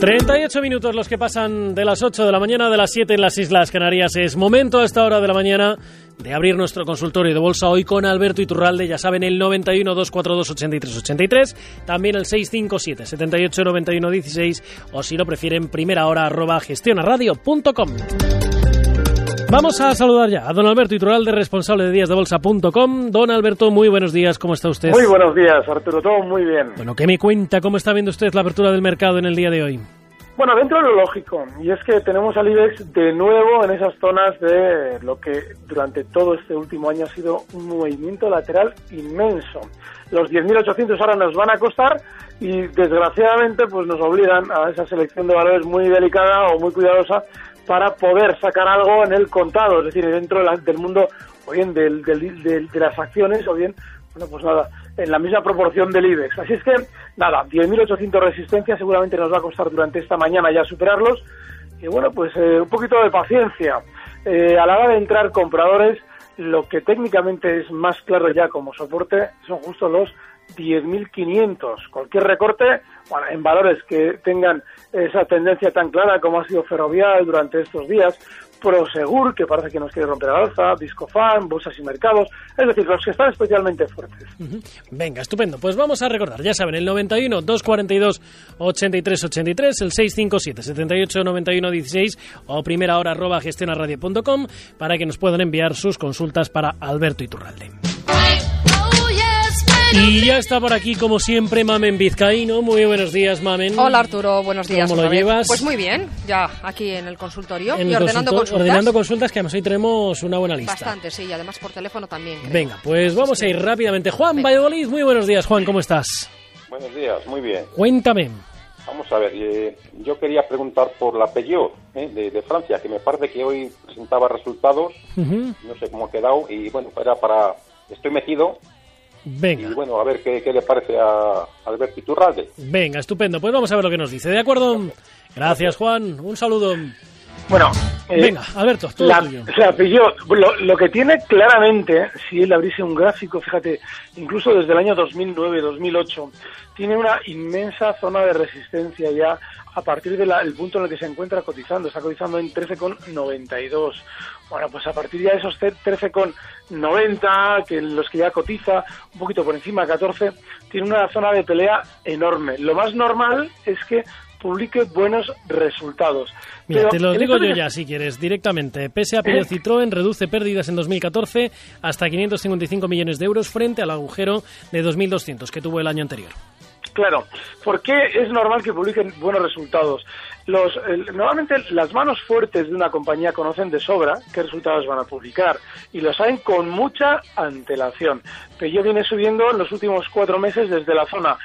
...38 minutos los que pasan de las 8 de la mañana de las 7 en las Islas Canarias. Es momento a esta hora de la mañana de abrir nuestro consultorio de bolsa hoy con Alberto Iturralde, ya saben, el 91 242 83 83, también el 657 78 91 16 o si lo prefieren, primera hora arroba gestionaradio.com. Vamos a saludar ya a don Alberto Iturralde, responsable de díasdebolsa.com. Don Alberto, muy buenos días, ¿cómo está usted? Muy buenos días, Arturo, todo muy bien. Bueno, ¿qué me cuenta? ¿Cómo está viendo usted la apertura del mercado en el día de hoy? Bueno, dentro de lo lógico, y es que tenemos al IBEX de nuevo en esas zonas de lo que durante todo este último año ha sido un movimiento lateral inmenso. Los 10.800 ahora nos van a costar y desgraciadamente pues nos obligan a esa selección de valores muy delicada o muy cuidadosa para poder sacar algo en el contado, es decir, dentro del mundo o bien del, de las acciones o bien, bueno, pues nada, en la misma proporción del IBEX. Así es que, nada, 10.800 resistencias seguramente nos va a costar durante esta mañana ya superarlos. Y bueno, pues eh, un poquito de paciencia. Eh, a la hora de entrar compradores, lo que técnicamente es más claro ya como soporte son justo los 10.500. Cualquier recorte, en valores que tengan esa tendencia tan clara como ha sido Ferrovial durante estos días, Prosegur, que parece que nos quiere romper al alza, Discofan, Bolsas y Mercados, es decir, los que están especialmente fuertes. Venga, estupendo. Pues vamos a recordar, ya saben, el 91 242 83 83, el 657 78 91 16 o primera hora arroba gestionaradio.com para que nos puedan enviar sus consultas para Alberto Iturralde. Y ya está por aquí, como siempre, Mamen Vizcaíno. Muy buenos días, Mamen. Hola, Arturo. Buenos días. ¿Cómo lo llevas? Pues muy bien, ya aquí en el consultorio En y el ordenando consultor- consultas. Ordenando consultas, que además hoy tenemos una buena lista. Bastante, sí, y además por teléfono también. creo. Venga, pues vamos a ir rápidamente. Juan Valladolid, muy buenos días, Juan, ¿cómo estás? Buenos días, muy bien. Cuéntame. Vamos a ver, eh, yo quería preguntar por la Peugeot eh, de, de Francia, que me parece que hoy presentaba resultados, Ujú. no sé cómo ha quedado, y bueno, era para... Estoy metido, Venga. y bueno, a ver qué, qué le parece a Alberto Iturralde. Venga, estupendo. Pues vamos a ver lo que nos dice. ¿De acuerdo? Gracias, Juan. Un saludo. Bueno, eh, Venga, Alberto, todo la, tuyo. la lo, lo que tiene claramente, si él abriese un gráfico, fíjate, incluso desde el año 2009-2008, tiene una inmensa zona de resistencia ya a partir del punto en el que se encuentra cotizando. Está cotizando en 13,92. Bueno, pues a partir ya de esos 13,90, que los que ya cotiza, un poquito por encima de 14, tiene una zona de pelea enorme. Lo más normal es que publique buenos resultados. Mira, Pero te lo digo yo ya, si quieres, directamente. PSA Peugeot Citroën reduce pérdidas en 2014 hasta 555 millones de euros frente al agujero de 2.200 que tuvo el año anterior. Claro, ¿por qué es normal que publiquen buenos resultados? Los, normalmente las manos fuertes de una compañía conocen de sobra qué resultados van a publicar y lo saben con mucha antelación. Peugeot viene subiendo en los últimos cuatro meses desde la zona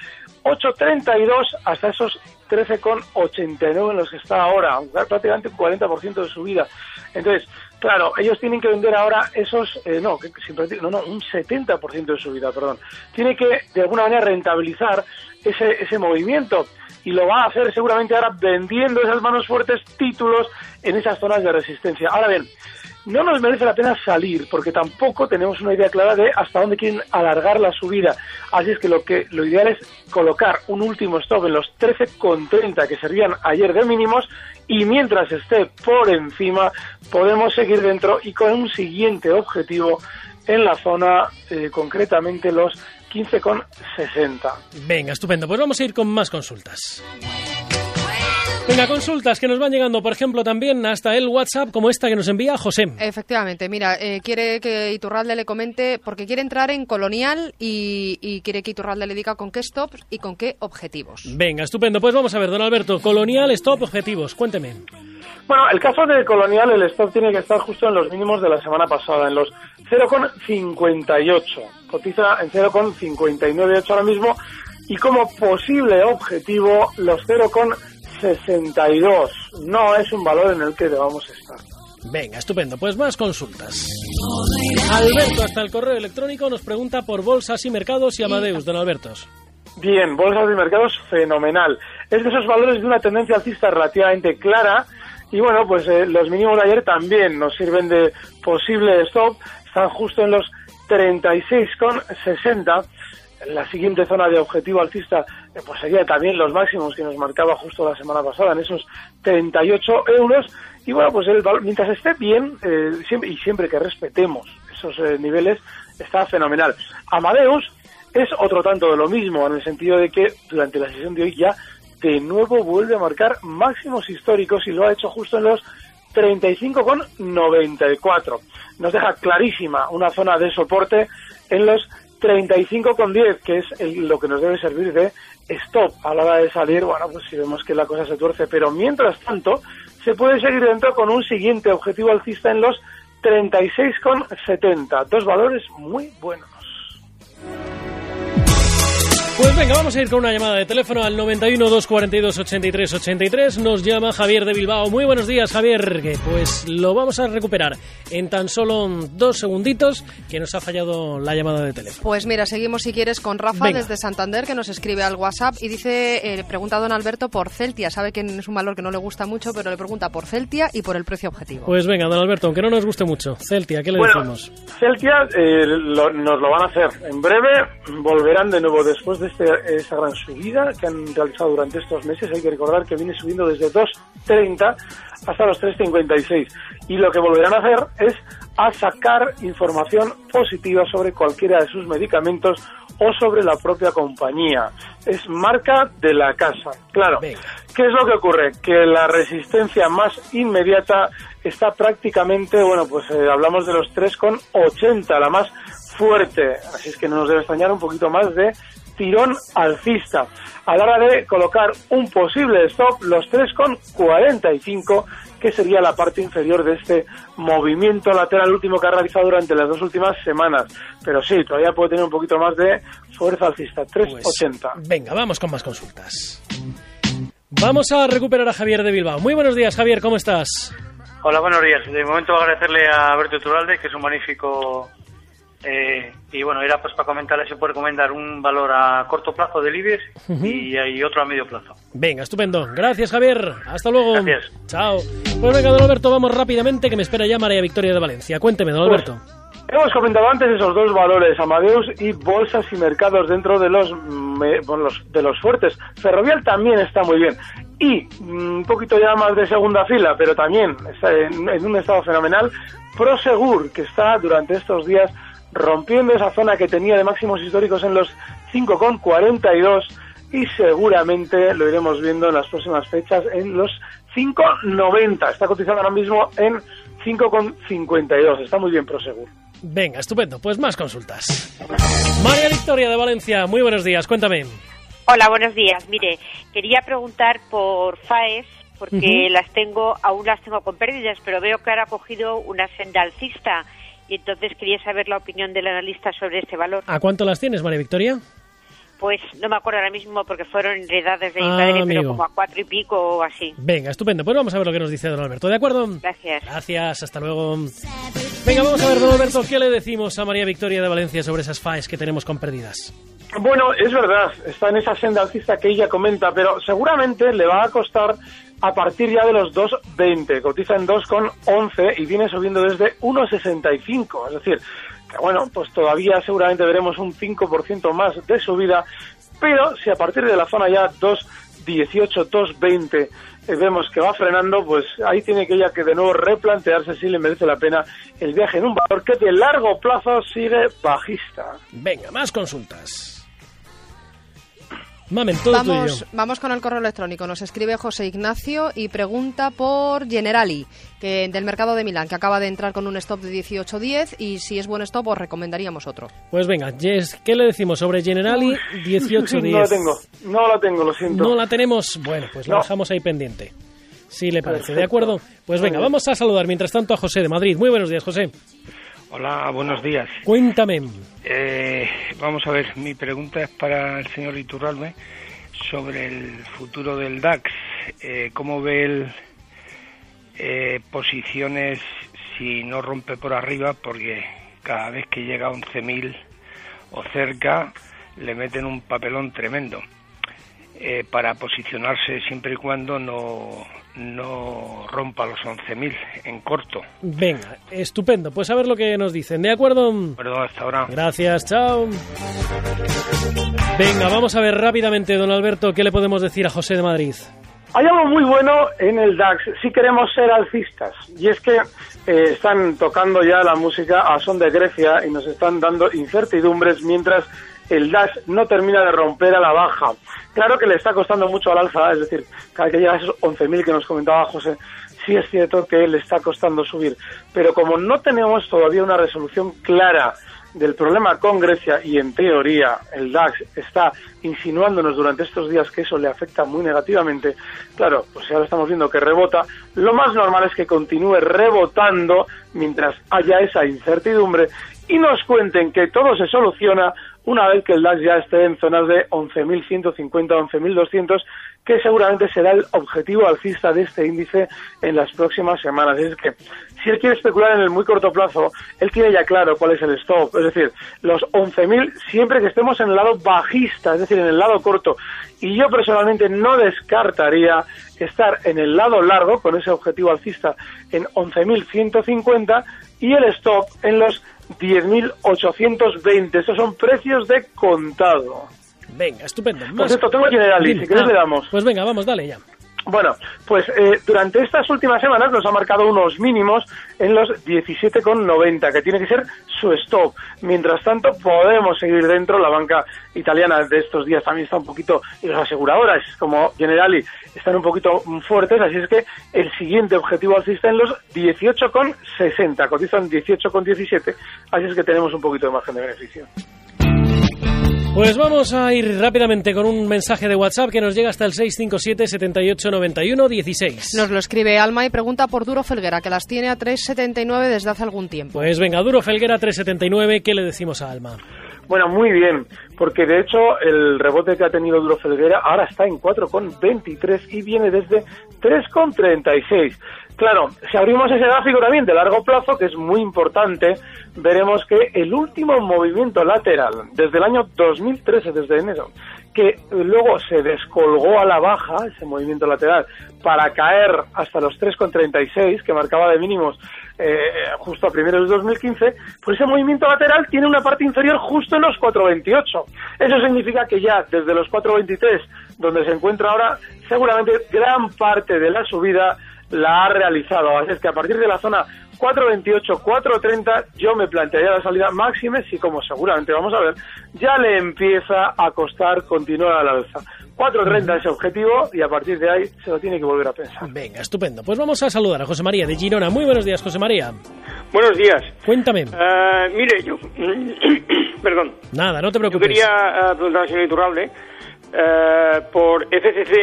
8.32 hasta esos 13,89 en los que está ahora, prácticamente un 40% de subida. Entonces, claro, ellos tienen que vender ahora esos, eh, no, que, no, no, un 70% de subida, perdón. Tiene que, de alguna manera, rentabilizar ese, ese movimiento y lo va a hacer seguramente ahora vendiendo esas manos fuertes títulos en esas zonas de resistencia. Ahora bien, no nos merece la pena salir porque tampoco tenemos una idea clara de hasta dónde quieren alargar la subida. Así es que lo que lo ideal es colocar un último stop en los 13,30 que servían ayer de mínimos y mientras esté por encima podemos seguir dentro y con un siguiente objetivo en la zona eh, concretamente los 15,60. Venga, estupendo. Pues vamos a ir con más consultas. Venga, consultas que nos van llegando, por ejemplo, también hasta el WhatsApp, como esta que nos envía José. Efectivamente, mira, eh, quiere que Iturralde le comente, porque quiere entrar en Colonial y, y quiere que Iturralde le diga con qué stops y con qué objetivos. Venga, estupendo. Pues vamos a ver, don Alberto, Colonial, stop, objetivos. Cuénteme. Bueno, el caso de Colonial, el stop tiene que estar justo en los mínimos de la semana pasada, en los 0,58. Cotiza en 0,598 ahora mismo y como posible objetivo los 0,62. No es un valor en el que debamos estar. Venga, estupendo. Pues más consultas. Alberto, hasta el correo electrónico, nos pregunta por bolsas y mercados y Amadeus, don Albertos. Bien, bolsas de mercados fenomenal. Es de esos valores de una tendencia alcista relativamente clara y bueno, pues eh, los mínimos de ayer también nos sirven de posible stop. Están justo en los 36,60. La siguiente zona de objetivo alcista eh, pues sería también los máximos que nos marcaba justo la semana pasada en esos 38 euros. Y bueno, pues el mientras esté bien eh, siempre, y siempre que respetemos esos eh, niveles, está fenomenal. Amadeus es otro tanto de lo mismo, en el sentido de que durante la sesión de hoy ya de nuevo vuelve a marcar máximos históricos y lo ha hecho justo en los 35,94. Nos deja clarísima una zona de soporte en los 35,10, que es el- lo que nos debe servir de stop a la hora de salir. Bueno, pues si vemos que la cosa se tuerce, pero mientras tanto se puede seguir dentro con un siguiente objetivo alcista en los 36,70. Dos valores muy buenos. Pues venga, vamos a ir con una llamada de teléfono al 91 242 83 83. Nos llama Javier de Bilbao. Muy buenos días, Javier. Que pues lo vamos a recuperar en tan solo dos segunditos que nos ha fallado la llamada de teléfono. Pues mira, seguimos si quieres con Rafa Venga. desde Santander que nos escribe al WhatsApp y dice, eh, pregunta a don Alberto por Celtia. Sabe que es un valor que no le gusta mucho, pero le pregunta por Celtia y por el precio objetivo. Pues venga, don Alberto, aunque no nos guste mucho. Celtia, ¿qué le Bueno, decimos? Celtia eh, lo- nos lo van a hacer. En breve volverán de nuevo después de este, esta gran subida que han realizado durante estos meses. Hay que recordar que viene subiendo desde 2.30 hasta los 3.56. Y lo que volverán a hacer es a sacar información positiva sobre cualquiera de sus medicamentos o sobre la propia compañía. Es marca de la casa. Claro. Venga. ¿Qué es lo que ocurre? Que la resistencia más inmediata está prácticamente, bueno, pues eh, hablamos de los 3,80, la más fuerte. Así es que no nos debe extrañar un poquito más de tirón alcista. A la hora de colocar un posible stop, los 3,45, que sería la parte inferior de este movimiento lateral último que ha realizado durante las dos últimas semanas. Pero sí, todavía puede tener un poquito más de fuerza alcista, Pues, 3,80. venga, vamos con más consultas. Vamos a recuperar a Javier de Bilbao. Muy buenos días, Javier, ¿cómo estás? Hola, buenos días. De momento agradecerle a Berto Turalde, que es un magnífico... eh, y bueno, era pues para comentarle si puede recomendar un valor a corto plazo del IBEX y, y otro a medio plazo. Venga, estupendo. Gracias, Javier. Hasta luego. Gracias. Chao. Pues venga, don Alberto, vamos rápidamente, que me espera ya María Victoria de Valencia. Cuénteme, don Pues, Alberto. Hemos comentado antes esos dos valores, Amadeus y bolsas y mercados dentro de los, me- bueno, los- de los fuertes. Ferrovial también está muy bien. Y mm, un poquito ya más de segunda fila, pero también está en, en un estado fenomenal, Prosegur, que está durante estos días rompiendo esa zona que tenía de máximos históricos en los 5,42 y seguramente lo iremos viendo en las próximas fechas en los 5,90. Está cotizando ahora mismo en 5,52. Está muy bien Prosegur. Venga, estupendo. Pues más consultas. María Victoria de Valencia, muy buenos días. Cuéntame. Hola, buenos días. Mire, quería preguntar por FAES, porque Ujú. las tengo, aún las tengo con pérdidas, pero veo que ahora ha cogido una senda alcista. Y entonces quería saber la opinión del analista sobre este valor. ¿A cuánto las tienes, María Victoria? Pues no me acuerdo ahora mismo porque fueron heredades de mi Ah, padre, amigo. pero como a cuatro y pico o así. Venga, estupendo. Pues vamos a ver lo que nos dice don Alberto. ¿De acuerdo? Gracias. Gracias, hasta luego. Venga, vamos a ver, don Alberto, ¿qué le decimos a María Victoria de Valencia sobre esas FAES que tenemos con pérdidas? Bueno, es verdad, está en esa senda alcista que ella comenta, pero seguramente le va a costar a partir ya de los 2.20. Cotiza en 2.11 y viene subiendo desde 1.65. Es decir, que bueno, pues todavía seguramente veremos un 5% más de subida, pero si a partir de la zona ya 2.18, 2.20 eh, vemos que va frenando, pues ahí tiene que ella que de nuevo replantearse si le merece la pena el viaje en un valor que de largo plazo sigue bajista. Venga, más consultas. Mamen, todo Vamos, tuyo. vamos con el correo electrónico. Nos escribe José Ignacio y pregunta por Generali, que del mercado de Milán, que acaba de entrar con un stop de 18.10 y si es buen stop os recomendaríamos otro. Pues venga, Jess, ¿qué le decimos sobre Generali 18 No la tengo, no la tengo, lo siento. No la tenemos. Bueno, pues la No. dejamos ahí pendiente. Si le parece, ¿de acuerdo? Pues venga, vamos a saludar mientras tanto a José de Madrid. Muy buenos días, José. Hola, buenos días. Cuéntame. Eh, vamos a ver, mi pregunta es para el señor Iturralbe sobre el futuro del DAX. Eh, ¿Cómo ve él eh, posiciones si no rompe por arriba? Porque cada vez que llega a 11.000 o cerca le meten un papelón tremendo. Eh, para posicionarse siempre y cuando no, no rompa los 11.000 en corto. Venga, estupendo. Pues a ver lo que nos dicen. ¿De acuerdo? Perdón, hasta ahora. Gracias, chao. Venga, vamos a ver rápidamente, don Alberto, qué le podemos decir a José de Madrid. Hay algo muy bueno en el DAX si queremos ser alcistas. Y es que eh, están tocando ya la música a son de Grecia y nos están dando incertidumbres mientras el DAX no termina de romper a la baja. Claro que le está costando mucho al alza, es decir, cada que llega a esos 11.000 que nos comentaba José, sí es cierto que le está costando subir. Pero como no tenemos todavía una resolución clara del problema con Grecia y en teoría el DAX está insinuándonos durante estos días que eso le afecta muy negativamente, claro, pues ahora estamos viendo que rebota, lo más normal es que continúe rebotando mientras haya esa incertidumbre y nos cuenten que todo se soluciona una vez que el DAX ya esté en zonas de 11.150, 11.200, que seguramente será el objetivo alcista de este índice en las próximas semanas. Es que si él quiere especular en el muy corto plazo, él tiene ya claro cuál es el stop, es decir, los 11.000 siempre que estemos en el lado bajista, es decir, en el lado corto. Y yo personalmente no descartaría estar en el lado largo con ese objetivo alcista en 11.150 y el stop en los 10.820. Estos son precios de contado. Venga, estupendo. Por cierto, tengo Generali, Dime. si quieres Ah, le damos. Pues venga, vamos, dale ya. Bueno, pues eh, durante estas últimas semanas nos ha marcado unos mínimos en los 17,90, que tiene que ser su stop. Mientras tanto, podemos seguir dentro. La banca italiana de estos días también está un poquito, y las aseguradoras como Generali están un poquito fuertes, así es que el siguiente objetivo alcista en los 18,60, cotizan 18,17, así es que tenemos un poquito de margen de beneficio. Pues vamos a ir rápidamente con un mensaje de WhatsApp que nos llega hasta el 657 78 91 16. Nos lo escribe Alma y pregunta por Duro Felguera, que las tiene a 3,79 desde hace algún tiempo. Pues venga, Duro Felguera 379, ¿qué le decimos a Alma? Bueno, muy bien, porque de hecho el rebote que ha tenido Duro Felguera ahora está en 4,23 y viene desde 3,36. Claro, si abrimos ese gráfico también de largo plazo, que es muy importante, veremos que el último movimiento lateral desde el año 2013, desde enero, que luego se descolgó a la baja, ese movimiento lateral, para caer hasta los 3,36, que marcaba de mínimos eh, justo a primeros de 2015, pues ese movimiento lateral tiene una parte inferior justo en los 4,28. Eso significa que ya desde los 4,23, donde se encuentra ahora, seguramente gran parte de la subida la ha realizado. Así es que a partir de la zona 4.28, 4.30, yo me plantearía la salida máxima si, como seguramente vamos a ver, ya le empieza a costar continuar al alza. 4.30 ese objetivo y a partir de ahí se lo tiene que volver a pensar. Venga, estupendo. Pues vamos a saludar a José María de Girona. Muy buenos días, José María. Buenos días. Cuéntame. Eh, mire, yo. perdón. Nada, no te Yo preocupes. quería eh, preguntar al señor Iturralde eh, por FCC.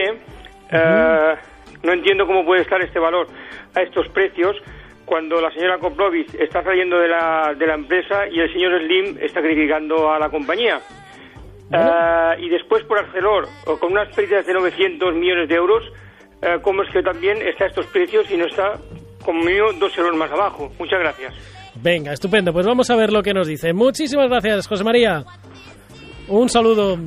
eh, No entiendo cómo puede estar este valor a estos precios cuando la señora Koplovich está saliendo de la, de la empresa y el señor Slim está criticando a la compañía. Eh, y después por Arcelor, o con unas pérdidas de 900 millones de euros, eh, ¿cómo es que también está a estos precios y no está, como mío, dos euros más abajo? Muchas gracias. Venga, estupendo. Pues vamos a ver lo que nos dice. Muchísimas gracias, José María. Un saludo.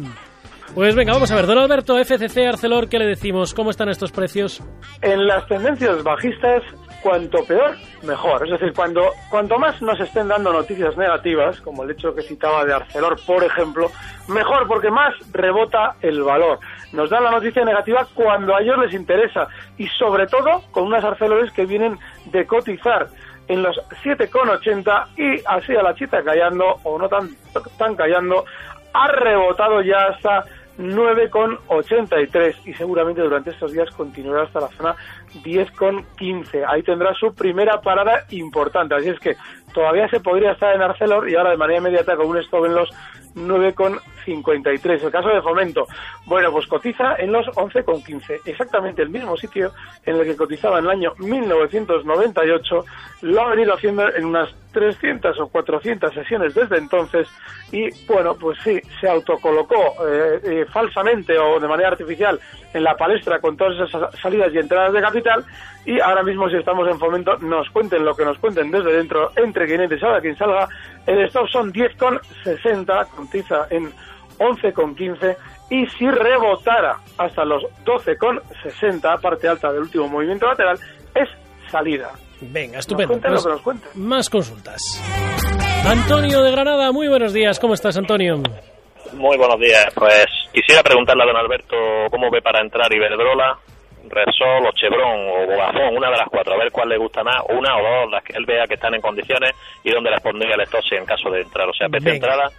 Pues venga, vamos a ver. Don Alberto, FCC, Arcelor, ¿qué le decimos? ¿Cómo están estos precios? En las tendencias bajistas, cuanto peor, mejor. Es decir, cuando cuanto más nos estén dando noticias negativas, como el hecho que citaba de Arcelor, por ejemplo, mejor porque más rebota el valor. Nos dan la noticia negativa cuando a ellos les interesa y sobre todo con unas Arcelores que vienen de cotizar en los 7,80 y así a la chita callando o no tan, tan callando ha rebotado ya hasta 9,83 y seguramente durante estos días continuará hasta la zona 10,15. Ahí tendrá su primera parada importante. Así es que todavía se podría estar en Arcelor y ahora de manera inmediata con un stop en los 9,53. El caso de Fomento, bueno, pues cotiza en los 11,15, exactamente el mismo sitio en el que cotizaba en el año 1998, lo ha venido haciendo en unas 300 o 400 sesiones desde entonces y bueno, pues sí, se autocolocó eh, eh, falsamente o de manera artificial en la palestra con todas esas salidas y entradas de capital y ahora mismo si estamos en fomento nos cuenten lo que nos cuenten desde dentro entre quien entre salga quien salga el stop son 10,60 cotiza en 11,15 y si rebotara hasta los 12,60 parte alta del último movimiento lateral es salida Venga, estupendo. Nos pues Más consultas. Antonio de Granada, muy buenos días. ¿Cómo estás, Antonio? Muy buenos días. Pues quisiera preguntarle a don Alberto cómo ve para entrar Iberdrola, Resol o Chevron o Vodafone, una de las cuatro, a ver cuál le gusta más, una o dos, las que él vea que están en condiciones y dónde las pondría el stock en caso de entrar. O sea, PC entrada,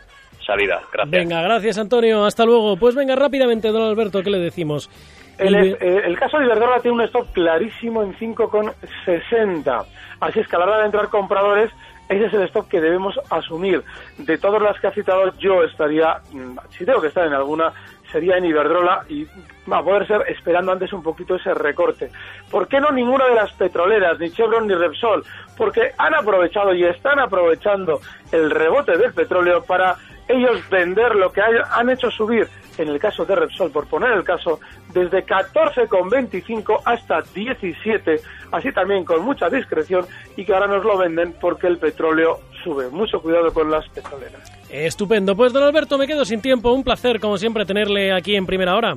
salida. Gracias. Venga, gracias, Antonio. Hasta luego. Pues venga, rápidamente, don Alberto, ¿qué le decimos? El, eh, el, caso de Iberdrola tiene un stop clarísimo en 5,60. Así es que a la hora de entrar compradores, ese es el stop que debemos asumir. De todas las que ha citado, yo estaría, mm, si tengo que estar en alguna, sería en Iberdrola y va a poder ser esperando antes un poquito ese recorte. ¿Por qué no ninguna de las petroleras, ni Chevron ni Repsol? Porque han aprovechado y están aprovechando el rebote del petróleo para ellos vender lo que han hecho subir, en el caso de Repsol, por poner el caso, desde 14,25 hasta 17, así también con mucha discreción, y que ahora nos lo venden porque el petróleo sube. Mucho cuidado con las petroleras. Estupendo. Pues don Alberto, me quedo sin tiempo. Un placer, como siempre, tenerle aquí en primera hora.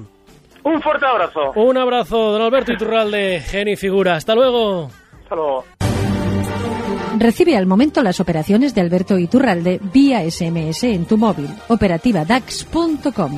Un fuerte abrazo. Un abrazo, don Alberto Iturralde, genio y figura. Hasta luego. Hasta luego. Recibe al momento las operaciones de Alberto Iturralde vía SMS en tu móvil. Operativa DAX.com.